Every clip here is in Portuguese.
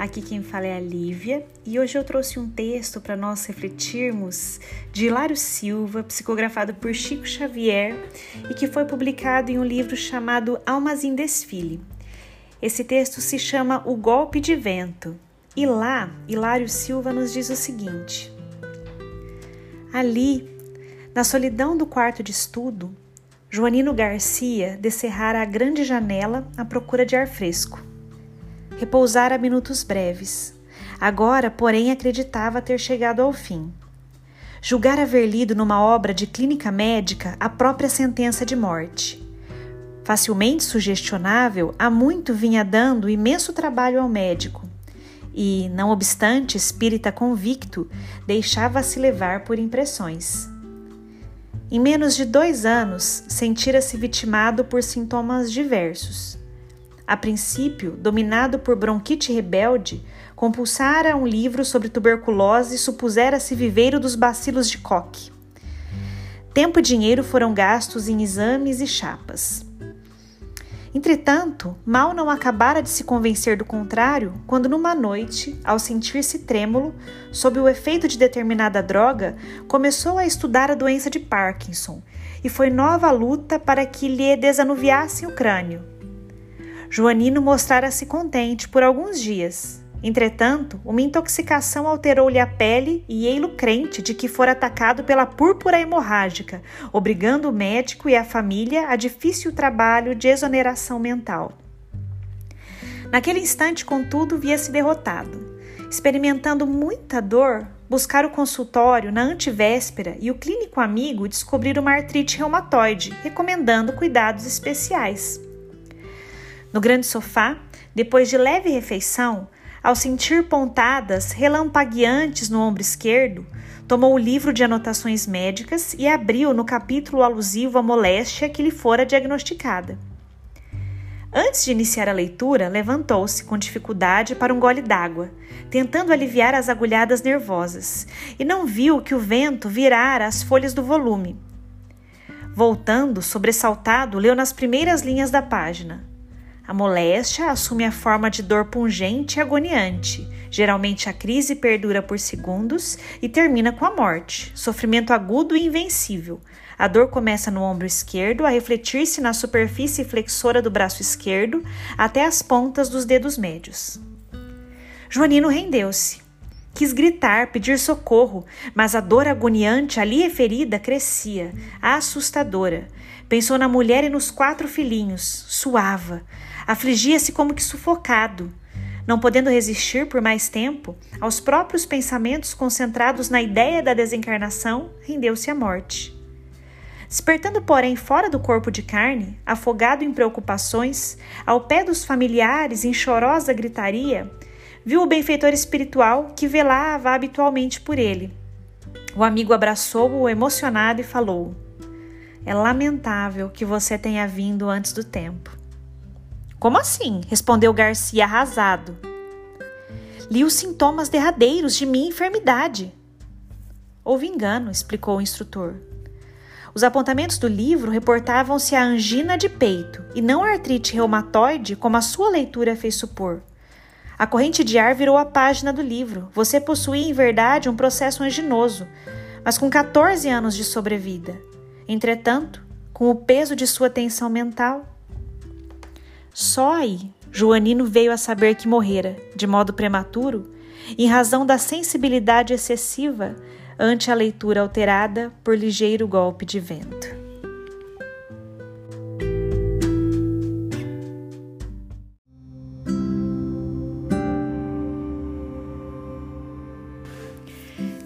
Aqui quem fala é a Lívia e hoje eu trouxe um texto para nós refletirmos de Hilário Silva, psicografado por Chico Xavier e que foi publicado em um livro chamado Almas em Desfile. Esse texto se chama O Golpe de Vento e lá Hilário Silva nos diz o seguinte: Ali, na solidão do quarto de estudo, Joanino Garcia descerrara a grande janela à procura de ar fresco. Repousara minutos breves. Agora, porém, acreditava ter chegado ao fim. Julgara haver lido numa obra de clínica médica a própria sentença de morte. Facilmente sugestionável, há muito vinha dando imenso trabalho ao médico e, não obstante espírita convicto, deixava-se levar por impressões. Em menos de dois anos, sentira-se vitimado por sintomas diversos. A princípio, dominado por bronquite rebelde, compulsara um livro sobre tuberculose e supusera-se viveiro dos bacilos de Koch. Tempo e dinheiro foram gastos em exames e chapas. Entretanto, mal não acabara de se convencer do contrário, quando numa noite, ao sentir-se trêmulo, sob o efeito de determinada droga, começou a estudar a doença de Parkinson, e foi nova luta para que lhe desanuviassem o crânio. Joanino mostrara-se contente por alguns dias, Entretanto, uma intoxicação alterou-lhe a pele e ei-lo crente de que fora atacado pela púrpura hemorrágica, obrigando o médico e a família a difícil trabalho de exoneração mental. Naquele instante, contudo, via-se derrotado. Experimentando muita dor, buscar o consultório na antivéspera e o clínico amigo descobrir uma artrite reumatoide, recomendando cuidados especiais. No grande sofá, depois de leve refeição, ao sentir pontadas relampagueantes no ombro esquerdo, tomou o livro de anotações médicas e abriu no capítulo alusivo à moléstia que lhe fora diagnosticada. Antes de iniciar a leitura, levantou-se com dificuldade para um gole d'água, tentando aliviar as agulhadas nervosas, e não viu que o vento virara as folhas do volume. Voltando, sobressaltado, leu nas primeiras linhas da página. A moléstia assume a forma de dor pungente e agoniante. Geralmente a crise perdura por segundos e termina com a morte, sofrimento agudo e invencível. A dor começa no ombro esquerdo a refletir-se na superfície flexora do braço esquerdo até as pontas dos dedos médios. Joanino rendeu-se. Quis gritar, pedir socorro, mas a dor agoniante ali referida crescia, assustadora. Pensou na mulher e nos quatro filhinhos, suava. Afligia-se como que sufocado. Não podendo resistir por mais tempo aos próprios pensamentos concentrados na ideia da desencarnação, rendeu-se à morte. Despertando, porém, fora do corpo de carne, afogado em preocupações, ao pé dos familiares em chorosa gritaria, viu o benfeitor espiritual que velava habitualmente por ele. O amigo abraçou-o emocionado e falou: É lamentável que você tenha vindo antes do tempo. Como assim? respondeu Garcia arrasado. Li os sintomas derradeiros de minha enfermidade. Houve engano, explicou o instrutor. Os apontamentos do livro reportavam-se a angina de peito e não a artrite reumatoide, como a sua leitura fez supor. A corrente de ar virou a página do livro. Você possuía, em verdade, um processo anginoso, mas com 14 anos de sobrevida. Entretanto, com o peso de sua tensão mental, só aí Joanino veio a saber que morrera, de modo prematuro, em razão da sensibilidade excessiva ante a leitura alterada por ligeiro golpe de vento.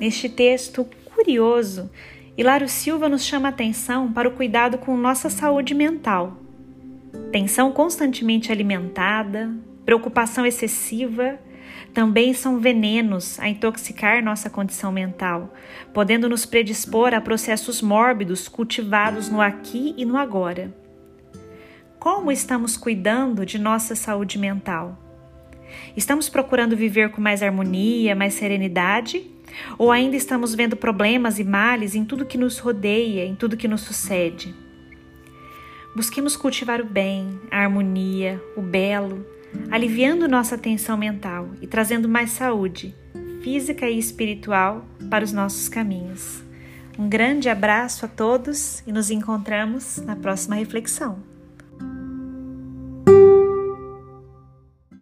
Neste texto curioso, Hilário Silva nos chama atenção para o cuidado com nossa saúde mental tensão constantemente alimentada, preocupação excessiva, também são venenos a intoxicar nossa condição mental, podendo nos predispor a processos mórbidos cultivados no aqui e no agora. Como estamos cuidando de nossa saúde mental? Estamos procurando viver com mais harmonia, mais serenidade? Ou ainda estamos vendo problemas e males em tudo que nos rodeia, em tudo que nos sucede? Busquemos cultivar o bem, a harmonia, o belo, aliviando nossa tensão mental e trazendo mais saúde física e espiritual para os nossos caminhos. Um grande abraço a todos e nos encontramos na próxima reflexão.